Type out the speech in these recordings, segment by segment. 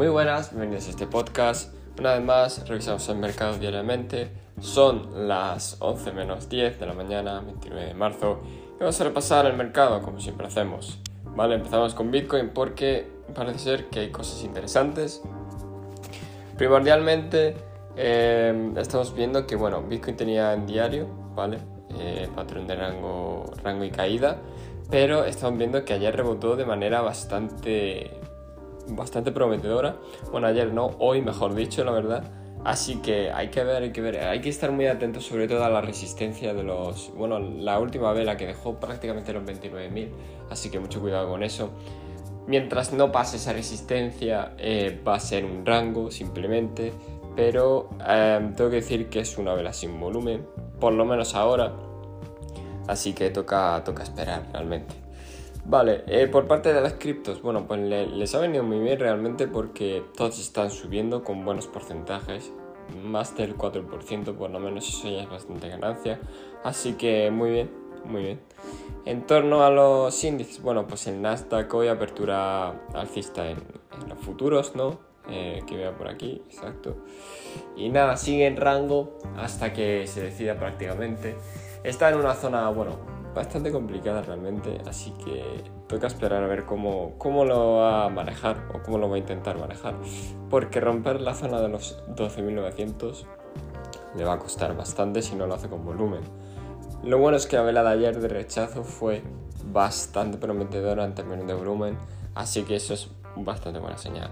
Muy buenas, bienvenidos a este podcast. Una vez más, revisamos el mercado diariamente. Son las 11 menos 10 de la mañana, 29 de marzo. Y vamos a repasar el mercado como siempre hacemos. Vale, empezamos con Bitcoin porque parece ser que hay cosas interesantes. Primordialmente, eh, estamos viendo que bueno, Bitcoin tenía en diario, ¿vale? Eh, patrón de rango, rango y caída, pero estamos viendo que ayer rebotó de manera bastante, bastante prometedora. Bueno, ayer no, hoy mejor dicho, la verdad. Así que hay que ver, hay que ver, hay que estar muy atentos sobre todo a la resistencia de los, bueno, la última vela que dejó prácticamente los 29.000, así que mucho cuidado con eso. Mientras no pase esa resistencia, eh, va a ser un rango simplemente, pero eh, tengo que decir que es una vela sin volumen, por lo menos ahora, así que toca, toca esperar realmente. Vale, eh, por parte de las criptos, bueno, pues les ha venido muy bien realmente porque todos están subiendo con buenos porcentajes, más del 4%, por lo menos eso ya es bastante ganancia, así que muy bien, muy bien. En torno a los índices, bueno, pues el Nasdaq hoy apertura alcista en, los futuros, ¿no? Eh, que vea por aquí, exacto. Y nada, sigue en rango hasta que se decida prácticamente. Está en una zona, bueno, bastante complicada realmente, así que toca esperar a ver cómo, cómo lo va a manejar o cómo lo va a intentar manejar, porque romper la zona de los 12.900 le va a costar bastante si no lo hace con volumen. Lo bueno es que la vela de ayer de rechazo fue bastante prometedora en términos de volumen, así que eso es bastante buena señal.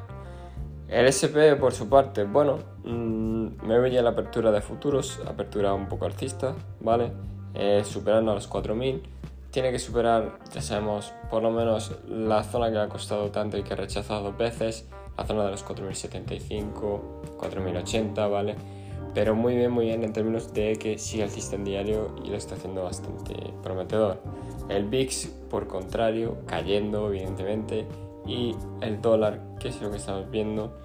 El SP, por su parte, bueno, mmm, me veía la apertura de futuros, apertura un poco alcista, ¿vale? Eh, superando los 4000. Tiene que superar, ya sabemos, por lo menos la zona que le ha costado tanto y que ha rechazado dos veces, la zona de los 4075, 4080, ¿vale? Pero muy bien, muy bien en términos de que sigue alcista en diario y lo está haciendo bastante prometedor. El VIX, por contrario, cayendo, evidentemente, y el dólar, que es lo que estamos viendo,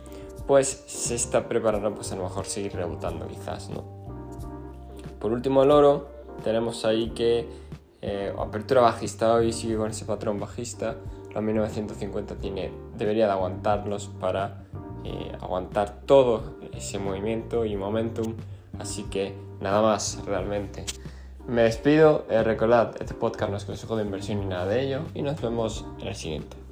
pues se está preparando pues a lo mejor seguir rebotando quizás, ¿no? Por último el oro, tenemos ahí que eh, apertura bajista hoy sigue con ese patrón bajista. La 1950 tiene, debería de aguantarlos para eh, aguantar todo ese movimiento y momentum. Así que nada más realmente. Me despido. Eh, recordad, este podcast no es consejo de inversión ni nada de ello. Y nos vemos en el siguiente.